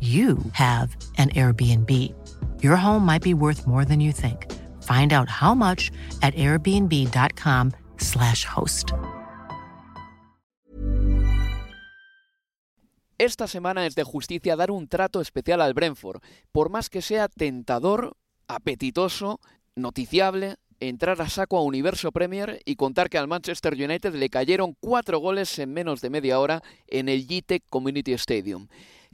you have an Airbnb. Your home might be worth more than you think. Find out how much at airbnb.com/slash host. Esta semana es de justicia dar un trato especial al Brentford, por más que sea tentador, apetitoso, noticiable, entrar a saco a Universo Premier y contar que al Manchester United le cayeron cuatro goles en menos de media hora en el GTEC Community Stadium.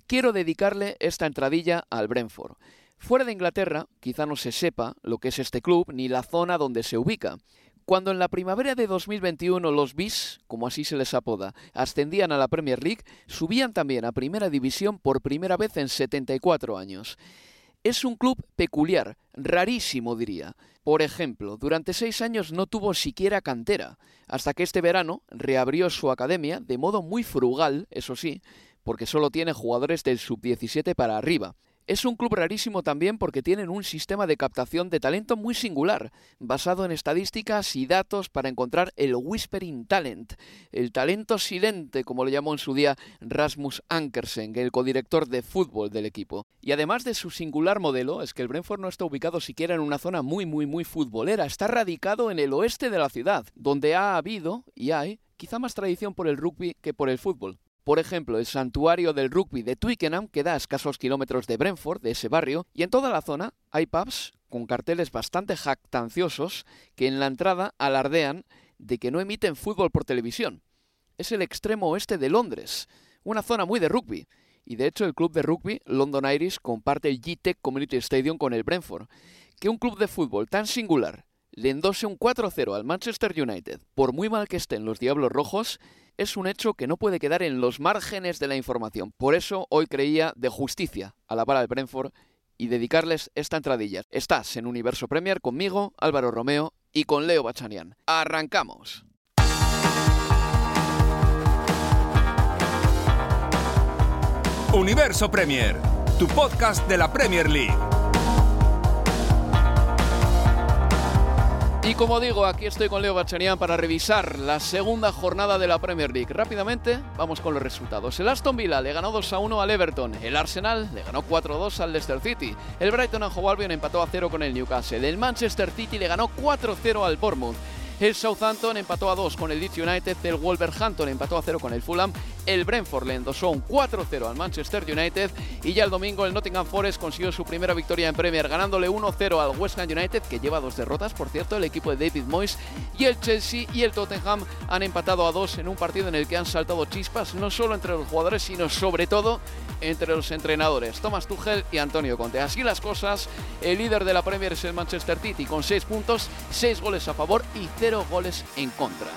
Quiero dedicarle esta entradilla al Brentford. Fuera de Inglaterra, quizá no se sepa lo que es este club ni la zona donde se ubica. Cuando en la primavera de 2021 los BIS, como así se les apoda, ascendían a la Premier League, subían también a Primera División por primera vez en 74 años. Es un club peculiar, rarísimo diría. Por ejemplo, durante seis años no tuvo siquiera cantera, hasta que este verano reabrió su academia de modo muy frugal, eso sí, porque solo tiene jugadores del sub-17 para arriba. Es un club rarísimo también porque tienen un sistema de captación de talento muy singular, basado en estadísticas y datos para encontrar el Whispering Talent, el talento silente, como lo llamó en su día Rasmus Ankersen, el codirector de fútbol del equipo. Y además de su singular modelo, es que el Brentford no está ubicado siquiera en una zona muy, muy, muy futbolera, está radicado en el oeste de la ciudad, donde ha habido y hay quizá más tradición por el rugby que por el fútbol. Por ejemplo, el santuario del rugby de Twickenham queda a escasos kilómetros de Brentford, de ese barrio, y en toda la zona hay pubs con carteles bastante jactanciosos que en la entrada alardean de que no emiten fútbol por televisión. Es el extremo oeste de Londres, una zona muy de rugby, y de hecho el club de rugby London Irish comparte el GTEC Community Stadium con el Brentford. Que un club de fútbol tan singular le endose un 4-0 al Manchester United, por muy mal que estén los Diablos Rojos, es un hecho que no puede quedar en los márgenes de la información. Por eso hoy creía de justicia alabar al Brentford y dedicarles esta entradilla. Estás en Universo Premier conmigo, Álvaro Romeo, y con Leo Bachanian. ¡Arrancamos! Universo Premier, tu podcast de la Premier League. Y como digo, aquí estoy con Leo Bachanian para revisar la segunda jornada de la Premier League. Rápidamente, vamos con los resultados. El Aston Villa le ganó 2 a 1 al Everton. El Arsenal le ganó 4 a 2 al Leicester City. El Brighton and Hove Albion empató a 0 con el Newcastle. El Manchester City le ganó 4 a 0 al Bournemouth. El Southampton empató a 2 con el Leeds United, el Wolverhampton empató a 0 con el Fulham, el Brentford le endosó un 4-0 al Manchester United y ya el domingo el Nottingham Forest consiguió su primera victoria en Premier ganándole 1-0 al West Ham United que lleva dos derrotas, por cierto, el equipo de David Moyes y el Chelsea y el Tottenham han empatado a 2 en un partido en el que han saltado chispas no solo entre los jugadores sino sobre todo entre los entrenadores Thomas Tuchel y Antonio Conte. Así las cosas, el líder de la Premier es el Manchester City con 6 puntos, 6 goles a favor y 0 goles en contra.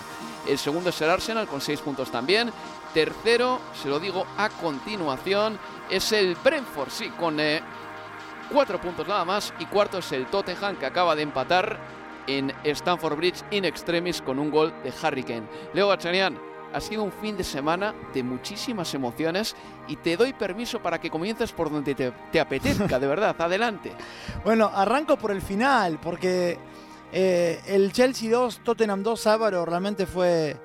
El segundo es el Arsenal con 6 puntos también. Tercero, se lo digo a continuación, es el Brentford, sí, con 4 puntos nada más. Y cuarto es el Tottenham que acaba de empatar en Stamford Bridge in extremis con un gol de Harry Kane. Leo Bachanian, ha sido un fin de semana de muchísimas emociones y te doy permiso para que comiences por donde te, te apetezca, de verdad. Adelante. Bueno, arranco por el final, porque eh, el Chelsea 2, Tottenham 2, Álvaro, realmente fue,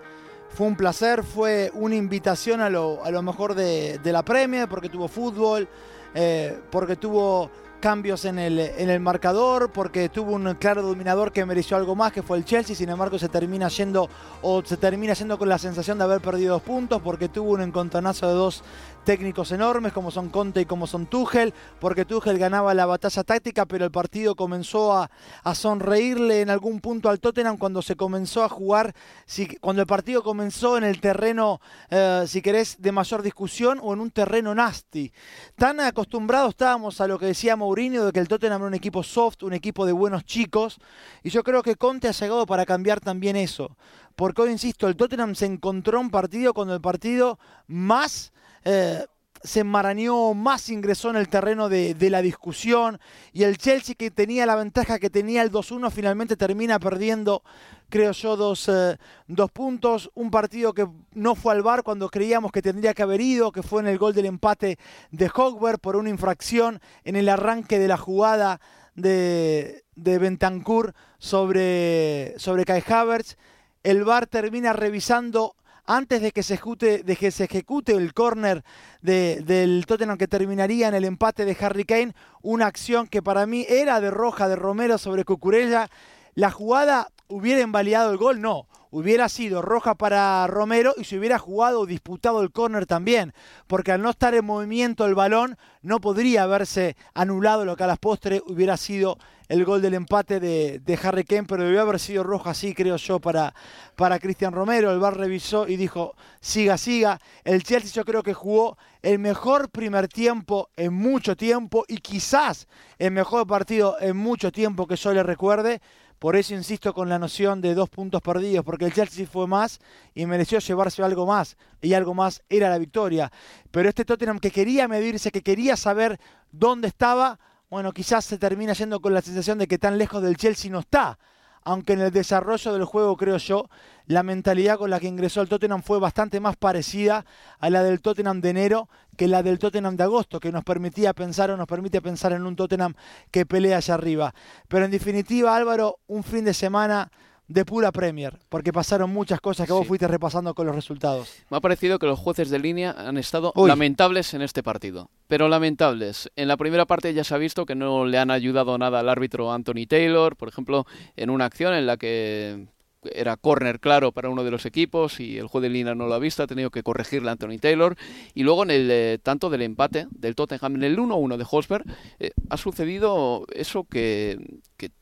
fue un placer, fue una invitación a lo, a lo mejor de, de la Premier, porque tuvo fútbol, eh, porque tuvo cambios en el, en el marcador, porque tuvo un claro dominador que mereció algo más, que fue el Chelsea, sin embargo se termina yendo o se termina yendo con la sensación de haber perdido dos puntos, porque tuvo un encontronazo de dos técnicos enormes como son Conte y como son Tuchel, porque Tuchel ganaba la batalla táctica, pero el partido comenzó a, sonreírle en algún punto al Tottenham cuando se comenzó a jugar, si, cuando el partido comenzó en el terreno, eh, si querés, de mayor discusión o en un terreno nasty. Tan acostumbrados estábamos a lo que decía Mourinho de que el Tottenham era un equipo soft, un equipo de buenos chicos, y yo creo que Conte ha llegado para cambiar también eso. Porque hoy, insisto, el Tottenham se encontró un partido cuando el partido más eh, se enmarañó, más ingresó en el terreno de, la discusión y el Chelsea que tenía la ventaja que tenía el 2-1 finalmente termina perdiendo, creo yo, dos, eh, dos, puntos. Un partido que no fue al bar cuando creíamos que tendría que haber ido, que fue en el gol del empate de Hogberg por una infracción en el arranque de la jugada de, de Bentancur sobre, sobre Kai Havertz. El bar termina revisando antes de que se ejecute, de el córner del Tottenham que terminaría en el empate de Harry Kane, una acción que para mí era de roja de Romero sobre Cucurella. La jugada hubiera invalidado el gol, no hubiera sido roja para Romero y se hubiera jugado o disputado el córner también, porque al no estar en movimiento el balón no podría haberse anulado lo que a las postres hubiera sido el gol del empate de, Harry Kane, pero debió haber sido roja así, creo yo, para, para Cristian Romero. El VAR revisó y dijo, siga, siga. El Chelsea yo creo que jugó el mejor primer tiempo en mucho tiempo y quizás el mejor partido en mucho tiempo que yo le recuerde. Por eso insisto con la noción de dos puntos perdidos, porque el Chelsea fue más y mereció llevarse algo más, y algo más era la victoria. Pero este Tottenham que quería medirse, que quería saber dónde estaba, bueno, quizás se termina yendo con la sensación de que tan lejos del Chelsea no está aunque en el desarrollo del juego, creo yo, la mentalidad con la que ingresó el Tottenham fue bastante más parecida a la del Tottenham de enero que la del Tottenham de agosto, que nos permitía pensar o nos permite pensar en un Tottenham que pelea allá arriba. Pero en definitiva, Álvaro, un fin de semana de pura Premier, porque pasaron muchas cosas que vos fuiste repasando con los resultados. Me ha parecido que los jueces de línea han estado lamentables en este partido, pero lamentables. En la primera parte ya se ha visto que no le han ayudado nada al árbitro Anthony Taylor, por ejemplo, en una acción en la que era córner claro para uno de los equipos y el juez de línea no lo ha visto, ha tenido que corregirle a Anthony Taylor. Y luego en el eh, tanto del empate del Tottenham, en el 1-1 de Hosberg, eh, ha sucedido eso que,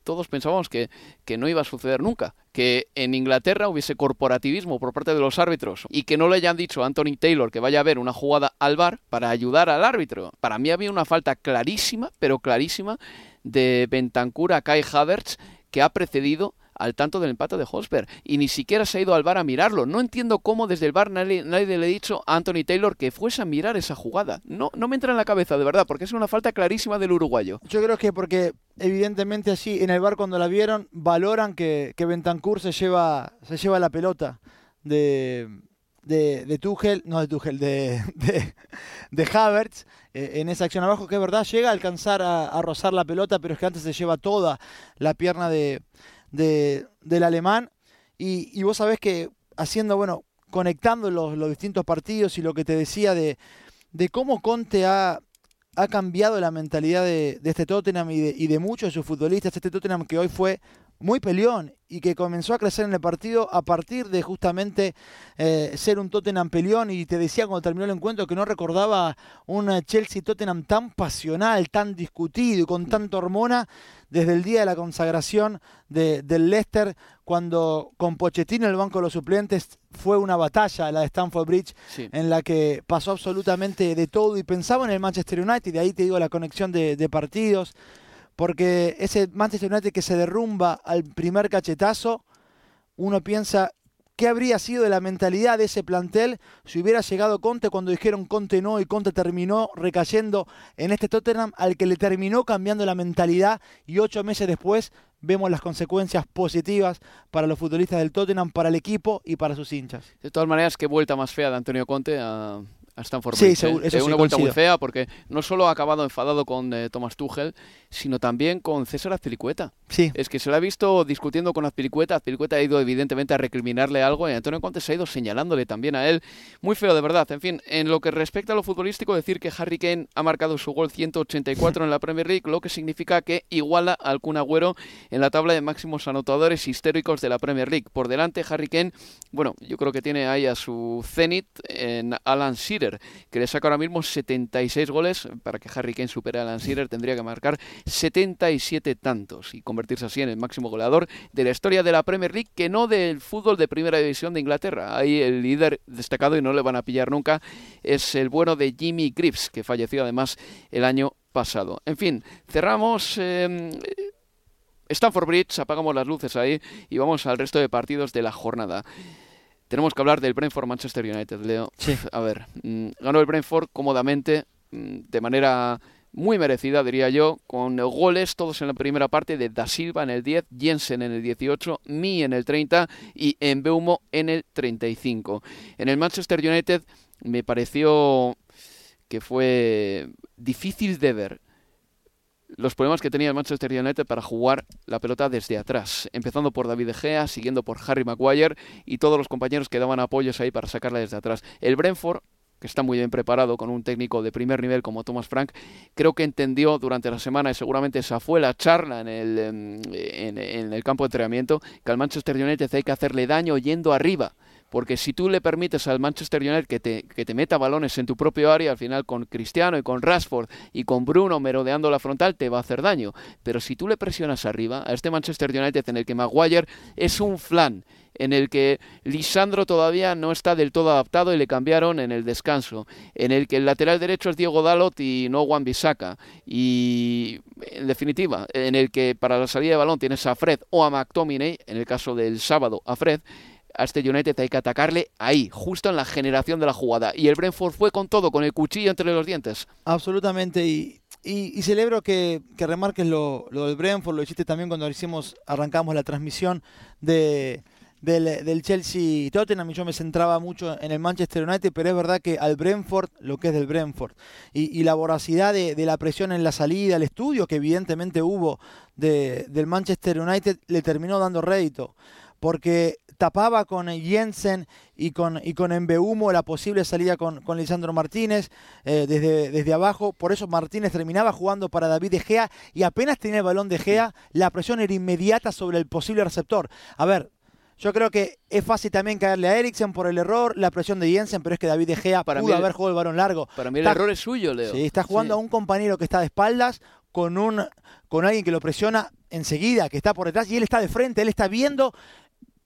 todos pensábamos que, que no iba a suceder nunca. Que en Inglaterra hubiese corporativismo por parte de los árbitros y que no le hayan dicho a Anthony Taylor que vaya a ver una jugada al bar para ayudar al árbitro. Para mí había una falta clarísima, pero clarísima, de Bentancur a Kai Havertz que ha precedido al tanto del empate de Hosberg y ni siquiera se ha ido al bar a mirarlo. No entiendo cómo desde el bar nadie, le ha dicho a Anthony Taylor que fuese a mirar esa jugada. No, no me entra en la cabeza, de verdad, porque es una falta clarísima del uruguayo. Yo creo que porque evidentemente así en el bar cuando la vieron valoran que, que se lleva, se lleva la pelota de, de, de Tuchel, no de Tuchel, de, de, Havertz eh, en esa acción abajo, que es verdad, llega a alcanzar a, rozar la pelota, pero es que antes se lleva toda la pierna de, del alemán. Y, vos sabés que haciendo, bueno, conectando los, distintos partidos y lo que te decía de, de cómo Conte ha, ha cambiado la mentalidad de, este Tottenham y de, y de, muchos de sus futbolistas. Este Tottenham que hoy fue muy peleón y que comenzó a crecer en el partido a partir de justamente eh, ser un Tottenham peleón. Y te decía cuando terminó el encuentro que no recordaba un Chelsea-Tottenham tan pasional, tan discutido y con tanta hormona desde el día de la consagración del Leicester, cuando con Pochettino en el banco de los suplentes fue una batalla, la de Stamford Bridge, en la que pasó absolutamente de todo y pensaba en el Manchester United, y de ahí te digo la conexión de, de partidos porque ese Manchester United que se derrumba al primer cachetazo, uno piensa, ¿qué habría sido de la mentalidad de ese plantel si hubiera llegado Conte cuando dijeron Conte no y Conte terminó recayendo en este Tottenham al que le terminó cambiando la mentalidad y ocho meses después vemos las consecuencias positivas para los futbolistas del Tottenham, para el equipo y para sus hinchas. De todas maneras, qué vuelta más fea de Antonio Conte a Stanford Sí, Bridge. seguro, ¿eh? eso Eh, sí, una vuelta muy fea porque no solo ha acabado enfadado con eh, Thomas Tuchel, sino también con César Azpilicueta. Sí, Es que se le ha visto discutiendo con Azpilicueta. Azpilicueta ha ido evidentemente a recriminarle algo y Antonio Conte se ha ido señalándole también a él. Muy feo, de verdad. En fin, en lo que respecta a lo futbolístico, decir que Harry Kane ha marcado su gol 184 en la Premier League, lo que significa que iguala al Kun Agüero en la tabla de máximos anotadores históricos de la Premier League. Por delante, Harry Kane, bueno, yo creo que tiene ahí a su cenit en Alan Shearer, que le saca ahora mismo 76 goles. Para que Harry Kane supere a Alan Shearer tendría que marcar 77 tantos y convertirse así en el máximo goleador de la historia de la Premier League, que no del fútbol de primera división de Inglaterra. Ahí el líder destacado, y no le van a pillar nunca, es el bueno de Jimmy Greaves, que falleció además el año pasado. En fin, cerramos... eh, Stanford Bridge, apagamos las luces ahí y vamos al resto de partidos de la jornada. Tenemos que hablar del Brentford Manchester United, Leo. Sí. A ver, mm, ganó el Brentford cómodamente, mm, de manera muy merecida, diría yo, con goles todos en la primera parte de Da Silva en el 10, Jensen en el 18, Mi en el 30 y Embeumo en el 35. En el Manchester United me pareció que fue difícil de ver los problemas que tenía el Manchester United para jugar la pelota desde atrás, empezando por David Gea, siguiendo por Harry Maguire y todos los compañeros que daban apoyos ahí para sacarla desde atrás. El Brentford que está muy bien preparado con un técnico de primer nivel como Thomas Frank, creo que entendió durante la semana y seguramente esa fue la charla en el, em, en, en el campo de entrenamiento, que al Manchester United hay que hacerle daño yendo arriba. Porque si tú le permites al Manchester United que te, que te meta balones en tu propio área, al final con Cristiano y con Rashford y con Bruno merodeando la frontal, te va a hacer daño. Pero si tú le presionas arriba a este Manchester United en el que Maguire es un flan, en el que Lisandro todavía no está del todo adaptado y le cambiaron en el descanso, en el que el lateral derecho es Diego Dalot y no Juan Bisaca, y en definitiva, en el que para la salida de balón tienes a Fred o a McTominay, en el caso del sábado a Fred, a este United hay que atacarle ahí, justo en la generación de la jugada. Y el Brentford fue con todo, con el cuchillo entre los dientes. absolutamente. Y, y- celebro que, que remarques lo, lo del Brentford, lo hiciste también cuando hicimos, arrancamos la transmisión de, del, del Chelsea Tottenham y yo me centraba mucho en el Manchester United, pero es verdad que al Brentford, lo que es del Brentford, y, la voracidad de, de la presión en la salida, el estudio que evidentemente hubo de- del Manchester United, le terminó dando rédito, porque tapaba con Jensen y con, y con Embeumo la posible salida con, con Lisandro Martínez eh, desde, desde abajo. Por eso Martínez terminaba jugando para David De Gea y apenas tenía el balón De Gea, la presión era inmediata sobre el posible receptor. A ver, yo creo que es fácil también caerle a Eriksen por el error, la presión de Jensen, pero es que David De Gea Para pudo mí el- haber jugado el balón largo. Para mí el Está- error es suyo, Leo. Sí, está jugando Sí. a un compañero que está de espaldas con un con alguien que lo presiona enseguida, que está por detrás y él está de frente, él está viendo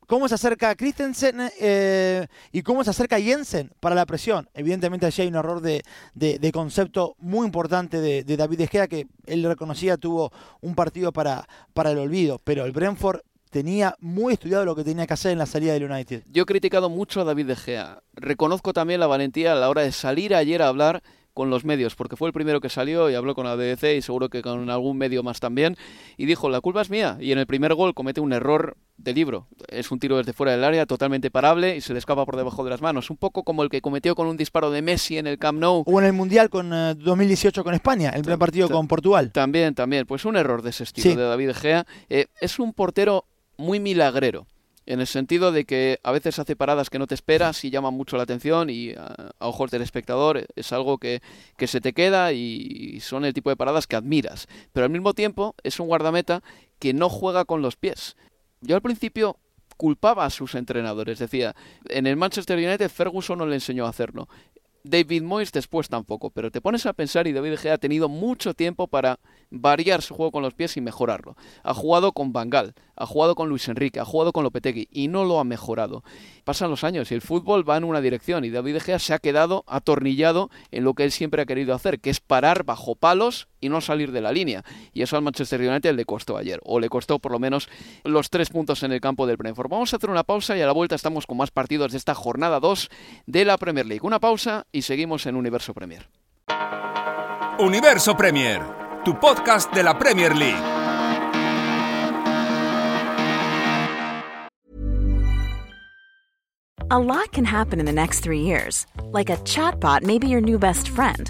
cómo se acerca Christensen eh, y cómo se acerca Jensen para la presión. Evidentemente allí hay un error de, de- concepto muy importante de, de David que él reconocía tuvo un partido para, para el olvido, pero el Brentford tenía muy estudiado lo que tenía que hacer en la salida del United. Yo he criticado mucho a David De Gea. Reconozco también la valentía a la hora de salir ayer a hablar con los medios, porque fue el primero que salió y habló con la BBC y seguro que con algún medio más también, y dijo, la culpa es mía. Y en el primer gol comete un error de libro. Es un tiro desde fuera del área, totalmente parable, y se le escapa por debajo de las manos. Un poco como el que cometió con un disparo de Messi en el Camp Nou. O en el Mundial con eh, 2018 con España, el primer partido con Portugal. También, también. Pues un error de ese estilo Sí. de David Gea. Eh, es un portero muy milagrero. En el sentido de que a veces hace paradas que no te esperas y llaman mucho la atención y a, a ojos del espectador es algo que, que se te queda y son el tipo de paradas que admiras. Pero al mismo tiempo es un guardameta que no juega con los pies. Yo al principio culpaba a sus entrenadores. Decía, en el Manchester United Ferguson no le enseñó a hacerlo. David Moyes después tampoco, pero te pones a pensar y David Gea ha tenido mucho tiempo para variar su juego con los pies y mejorarlo. Ha jugado con Bangal, ha jugado con Luis Enrique, ha jugado con Lopetegui y no lo ha mejorado. Pasan los años y el fútbol va en una dirección y David Gea se ha quedado atornillado en lo que él siempre ha querido hacer, que es parar bajo palos y no salir de la línea. Y eso al Manchester United le costó ayer, o le costó por lo menos los tres puntos en el campo del Brentford. Vamos a hacer una pausa y a la vuelta estamos con más partidos de esta jornada 2 de la Premier League. Una pausa y seguimos en Universo Premier. Universo Premier, tu podcast de la Premier League. A lot can happen in the next three years. Like a chatbot may be your new best friend.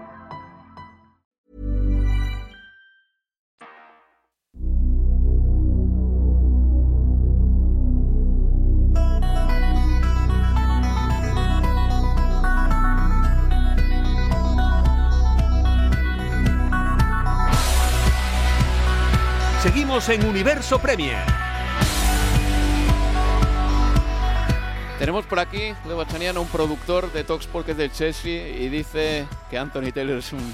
Seguimos en Universo Premier. Tenemos por aquí, Leo Bachanian, un productor de Talksport que es del Chelsea y dice que Anthony Taylor es un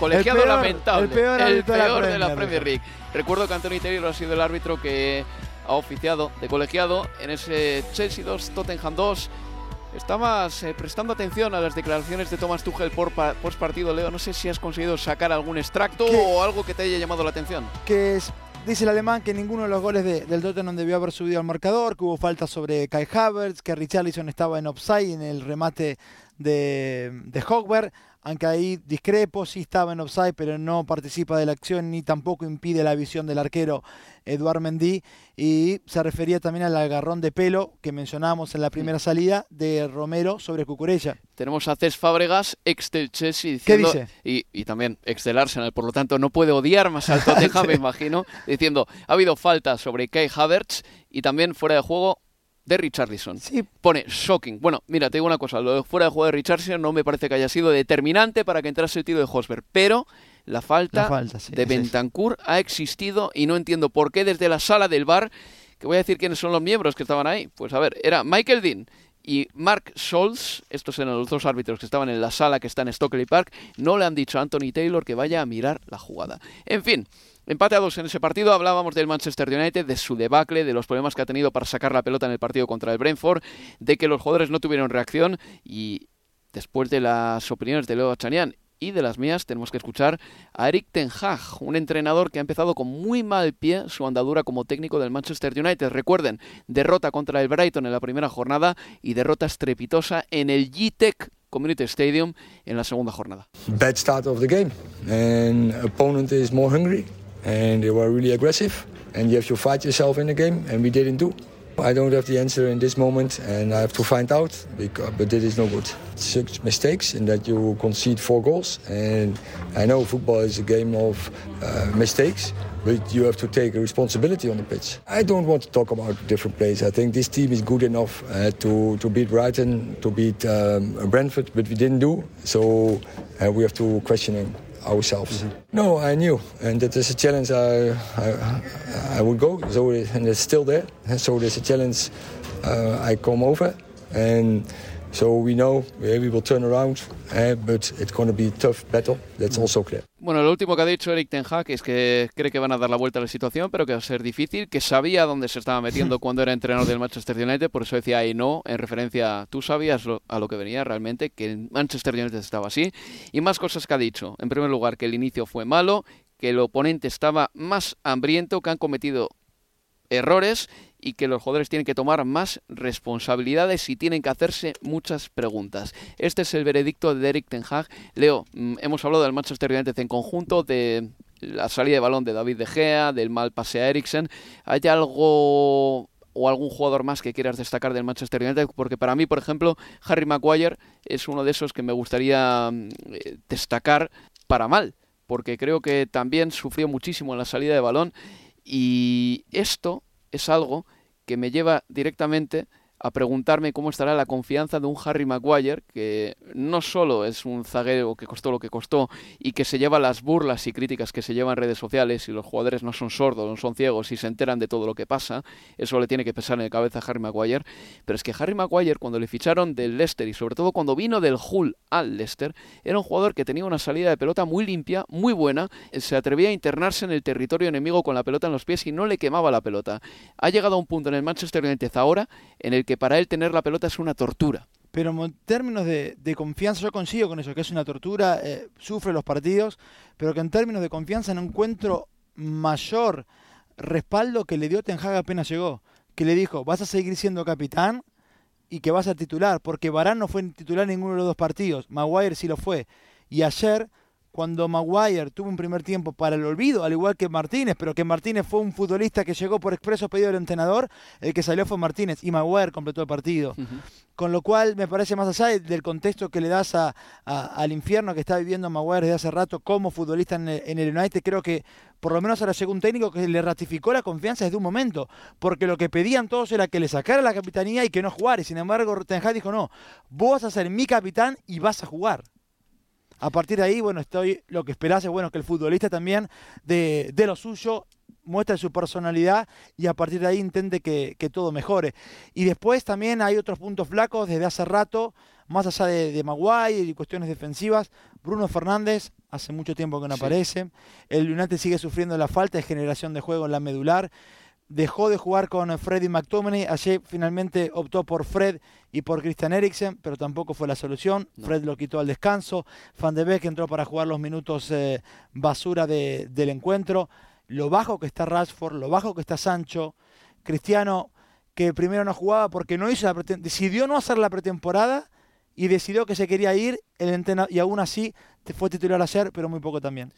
colegiado El peor- lamentable. el peor de la peor de la Premier. Premier League. Recuerdo que Anthony Taylor ha sido el árbitro que ha oficiado de colegiado en ese Chelsea 2, Tottenham 2. Estabas eh, prestando atención a las declaraciones de Thomas Tuchel por pa- post partido, Leo. No sé si has conseguido sacar algún extracto o algo que te haya llamado la atención. que es- dice el alemán que ninguno de los goles de- del Tottenham debió haber subido al marcador, que hubo falta sobre Kai Havertz, que Richarlison estaba en offside en el remate de, de Hogberg, aunque ahí discrepo, sí estaba en offside, pero no participa de la acción ni tampoco impide la visión del arquero Eduard Mendy, y se refería también al agarrón de pelo que mencionábamos en la primera salida de Romero sobre Cucurella. Tenemos a Cés Fábregas, ex del Chelsea, ¿Qué diciendo, dice? Y, y también ex del Arsenal, por lo tanto no puede odiar más al Tottenham, me imagino, diciendo, ha habido falta sobre Kai Havertz y también fuera de juego de Richarlison. Sí, Pone shocking. Bueno, mira, te digo una cosa, lo de fuera de juego de Richarlison no me parece que haya sido determinante para que entrase el tiro de Hosberg, pero la falta, La falta, sí, de. Bentancur ha existido y no entiendo por qué desde la sala del bar, que voy a decir quiénes son los miembros que estaban ahí. Pues a ver, era Michael Dean y Mark Scholz, estos eran los dos árbitros que estaban en la sala que está en Stockley Park, no le han dicho a Anthony Taylor que vaya a mirar la jugada. En fin, empate a dos en ese partido, hablábamos del Manchester United, de su debacle, de los problemas que ha tenido para sacar la pelota en el partido contra el Brentford, de que los jugadores no tuvieron reacción y después de las opiniones de Leo Chanian y de las mías tenemos que escuchar a Eric Ten Hag, un entrenador que ha empezado con muy mal pie su andadura como técnico del Manchester United. Recuerden, derrota contra el Brighton en la primera jornada y derrota estrepitosa en el G-Tech Community Stadium en la segunda jornada. Bad start of the game, and opponent is more hungry, and they were really aggressive, and you have to fight yourself in the game, and we didn't do. I don't have the answer in this moment, and I have to find out. Because, but it is no good. Six mistakes, in that you concede four goals, and I know football is a game of uh, mistakes. But you have to take a responsibility on the pitch. I don't want to talk about different players. I think this team is good enough uh, to, to beat Brighton, to beat um, Brentford, but we didn't do. So uh, we have to question ourselves. No, I knew, and that is a challenge I, I, I would go. So and it's still there. So there's a challenge uh, I come over, and so we know yeah, we will turn around, but it's going to be a tough battle. That's also clear. Bueno, lo último que ha dicho Eric Ten Hag es que cree que van a dar la vuelta a la situación, pero que va a ser difícil, que sabía dónde se estaba metiendo cuando era entrenador del Manchester United, por eso decía ahí no, en referencia, tú sabías lo- a lo que venía realmente, que el Manchester United estaba así, y más cosas que ha dicho. En primer lugar, que el inicio fue malo, que el oponente estaba más hambriento, que han cometido errores y que los jugadores tienen que tomar más responsabilidades y tienen que hacerse muchas preguntas. Este es el veredicto de Eric Ten Hag. Leo, mm, hemos hablado del Manchester United en conjunto, de la salida de balón de David De Gea, del mal pase a Eriksen. ¿Hay algo o algún jugador más que quieras destacar del Manchester United, porque para mí, por ejemplo, Harry Maguire es uno de esos que me gustaría mm, eh, destacar para mal, porque creo que también sufrió muchísimo en la salida de balón y esto es algo que me lleva directamente a preguntarme cómo estará la confianza de un Harry Maguire, que no solo es un zaguero que costó lo que costó y que se lleva las burlas y críticas que se llevan en redes sociales y los jugadores no son sordos, no son ciegos y se enteran de todo lo que pasa, eso le tiene que pesar en la cabeza a Harry Maguire, pero es que Harry Maguire cuando le ficharon del Leicester y sobre todo cuando vino del Hull al Leicester, era un jugador que tenía una salida de pelota muy limpia, muy buena, se atrevía a internarse en el territorio enemigo con la pelota en los pies y no le quemaba la pelota. Ha llegado a un punto en el Manchester United ahora en el que para él tener la pelota es una tortura. Pero en términos de, confianza, yo consigo con eso, que es una tortura, eh, sufre los partidos, pero que en términos de confianza no encuentro mayor respaldo que le dio Ten Hag apenas llegó. Que le dijo, vas a seguir siendo capitán y que vas a titular, porque Barán no fue titular en ninguno de los dos partidos, Maguire sí lo fue. Y ayer cuando Maguire tuvo un primer tiempo para el olvido, al igual que Martínez, pero que Martínez fue un futbolista que llegó por expreso pedido del entrenador, el que salió fue Martínez y Maguire completó el partido. Con lo cual me parece más allá del contexto que le das a, al infierno que está viviendo Maguire desde hace rato como futbolista en el, United, creo que por lo menos ahora llegó un técnico que le ratificó la confianza desde un momento, porque lo que pedían todos era que le sacara la capitanía y que no jugara, y sin embargo Ten Hag dijo, no, vos vas a ser mi capitán y vas a jugar a partir de ahí, bueno, estoy lo que esperase, bueno, que el futbolista también de, lo suyo muestre su personalidad y a partir de ahí intente que, todo mejore. Y después también hay otros puntos flacos desde hace rato, más allá de, de Maguire y cuestiones defensivas. Bruno Fernández hace mucho tiempo que no aparece. El United sigue sufriendo la falta de generación de juego en la medular dejó de jugar con Freddy McTominay. Ayer finalmente optó por Fred y por Christian Eriksen, pero tampoco fue la solución. Fred lo quitó al descanso. Van de Beek entró para jugar los minutos eh, basura del encuentro. Lo bajo que está Rashford, lo bajo que está Sancho. Cristiano, que primero no jugaba porque no hizo la decidió no hacer la pretemporada y decidió que se quería ir el y aún así fue titular ayer, pero muy poco también.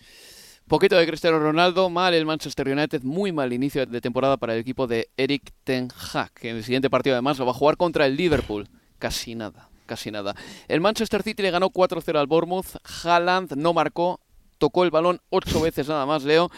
Poquito de Cristiano Ronaldo, mal el Manchester United, muy mal inicio de temporada para el equipo de Eric Ten Hag, que en el siguiente partido además lo va a jugar contra el Liverpool. Casi nada, casi nada. El Manchester City le ganó 4-0 al Bournemouth, Haaland no marcó, tocó el balón ocho veces nada más, Leo.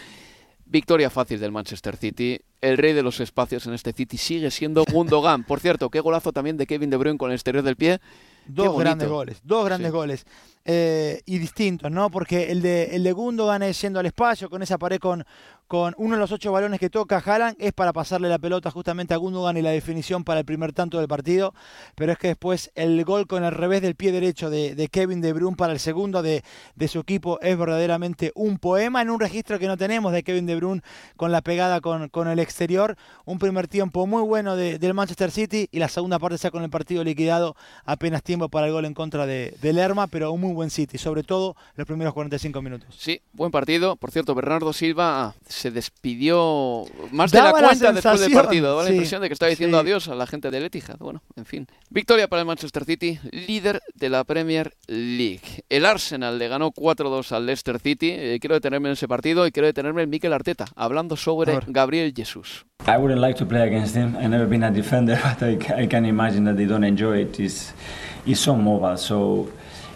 Victoria fácil del Manchester City. El rey de los espacios en este City sigue siendo Gundogan. Por cierto, qué golazo también de Kevin De Bruyne con el exterior del pie. Dos grandes goles, dos grandes goles. Eh, y distintos, ¿no? Porque el de, el de Gundogan es yendo al espacio, con esa pared con, con uno de los ocho balones que toca Haaland, es para pasarle la pelota justamente a Gundogan y la definición para el primer tanto del partido, pero es que después el gol con el revés del pie derecho de, Kevin De Bruyne para el segundo de, su equipo es verdaderamente un poema en un registro que no tenemos de Kevin De Bruyne con la pegada con, con el exterior, un primer tiempo muy bueno del Manchester City y la segunda parte ya con el partido liquidado apenas tiempo para el gol en contra de, de Lerma, pero un muy buen City, sobre todo los primeros 45 minutos. Sí, buen partido. Por cierto, Bernardo Silva se despidió más de la cuenta después del partido. Daba la impresión de que estaba diciendo adiós a la gente del Etihad. Bueno, en fin. Victoria para el Manchester City, líder de la Premier League. El Arsenal le ganó 4-2 al Leicester City. Eh, quiero detenerme en ese partido y quiero detenerme en Mikel Arteta, hablando sobre Gabriel Jesús. I wouldn't like to play against him. I've never been a defender, but I, I can imagine that they don't enjoy it. It's, it's so mobile, so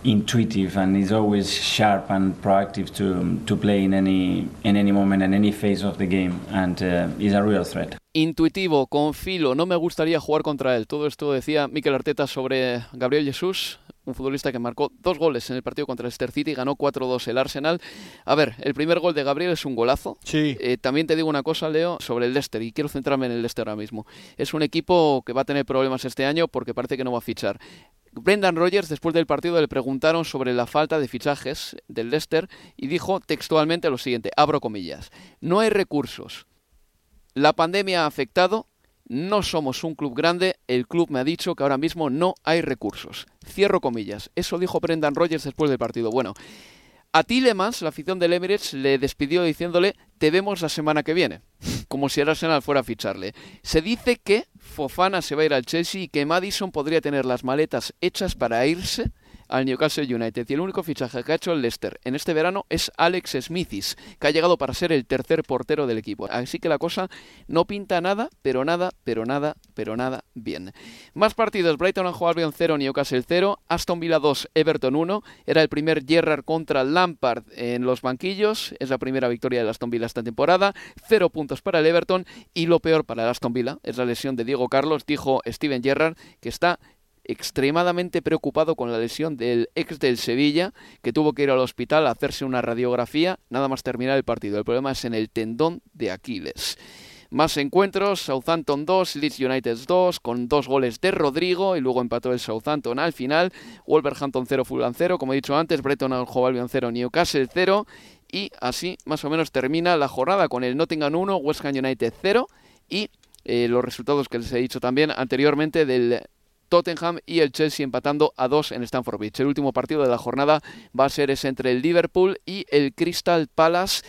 intuitive and is always sharp and proactive to, to play in any, in any moment and any phase of the game and uh, is a real threat. Intuitivo, con filo, no me gustaría jugar contra él. Todo esto decía Mikel Arteta sobre Gabriel Jesús, un futbolista que marcó dos goles en el partido contra el Leicester City y ganó 4-2 el Arsenal. A ver, el primer gol de Gabriel es un golazo. Sí. Eh, también te digo una cosa, Leo, sobre el Leicester, y quiero centrarme en el Leicester ahora mismo. Es un equipo que va a tener problemas este año porque parece que no va a fichar. Brendan Rodgers, después del partido, le preguntaron sobre la falta de fichajes del Leicester y dijo textualmente lo siguiente, abro comillas, no hay recursos. La pandemia ha afectado, no somos un club grande, el club me ha dicho que ahora mismo no hay recursos. Cierro comillas. Eso dijo Brendan Rodgers después del partido. Bueno, A Tillemans, la afición del Emirates, le despidió diciéndole te vemos la semana que viene, como si Arsenal fuera a ficharle. Se dice que Fofana se va a ir al Chelsea y que Madison podría tener las maletas hechas para irse al Newcastle United. Y el único fichaje que ha hecho el Leicester en este verano es Alex Smithis, que ha llegado para ser el tercer portero del equipo. Así que la cosa no pinta nada, pero nada, pero nada, pero nada bien. Más partidos, Brighton and Albion 0, Newcastle 0, Aston Villa 2, Everton 1. Era el primer Gerrard contra Lampard en los banquillos. Es la primera victoria de Aston Villa esta temporada. Cero puntos para el Everton y lo peor para el Aston Villa es la lesión de Diego Carlos. Dijo Steven Gerrard que está extremadamente preocupado con la lesión del ex del Sevilla, que tuvo que ir al hospital a hacerse una radiografía nada más terminar el partido. El problema es en el tendón de Aquiles. Más encuentros, Southampton 2, Leeds United 2, con dos goles de Rodrigo y luego empató el Southampton al final. Wolverhampton 0, Fulham 0, como he dicho antes, Breton Albion 0, Newcastle 0 y así más o menos termina la jornada con el Nottingham 1, West Ham United 0 y eh, los resultados que les he dicho también anteriormente del Tottenham y el Chelsea empatando a dos en Stamford Bridge. El último partido de la jornada va a ser ese entre el Liverpool y el Crystal Palace.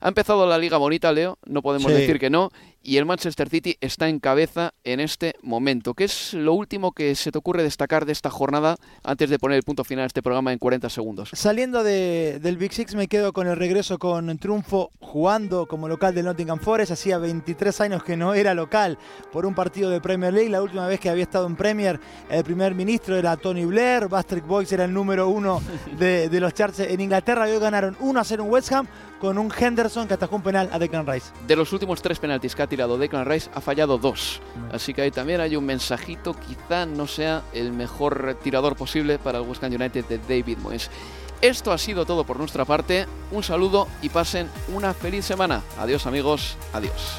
Ha empezado la liga bonita, Leo, no podemos decir que no, y el Manchester City está en cabeza en este momento. ¿Qué es lo último que se te ocurre destacar de esta jornada antes de poner el punto final a este programa en 40 segundos? Saliendo del Big Six me quedo con el regreso con triunfo jugando como local del Nottingham Forest. Hacía 23 años que no era local por un partido de Premier League. La última vez que había estado en Premier el primer ministro era Tony Blair. Bastric Boys era el número uno de, los charts en Inglaterra. Hoy ganaron 1 a 0 en West Ham con un Henderson que atajó un penal a Declan Rice. De los últimos tres penaltis que ha tirado Declan Rice, ha fallado dos. Así que ahí también hay un mensajito, quizá no sea el mejor tirador posible para el West Ham United de David Moyes. Esto ha sido todo por nuestra parte. Un saludo y pasen una feliz semana. Adiós amigos, adiós.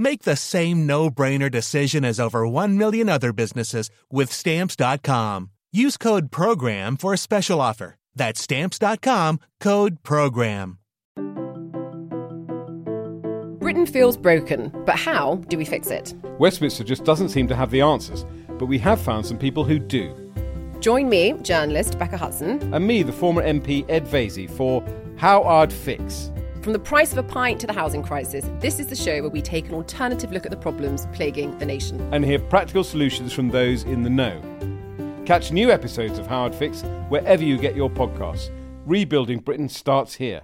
Make the same no-brainer decision as over 1 million other businesses with stamps.com. Use code program for a special offer. That's stamps.com, code program. Britain feels broken, but how do we fix it? Westminster just doesn't seem to have the answers, but we have found some people who do. Join me, journalist Becca Hudson, and me, the former MP Ed Vasey, for How I'd Fix. From the price of a pint to the housing crisis, this is the show where we take an alternative look at the problems plaguing the nation. And hear practical solutions from those in the know. Catch new episodes of Howard Fix wherever you get your podcasts. Rebuilding Britain starts here.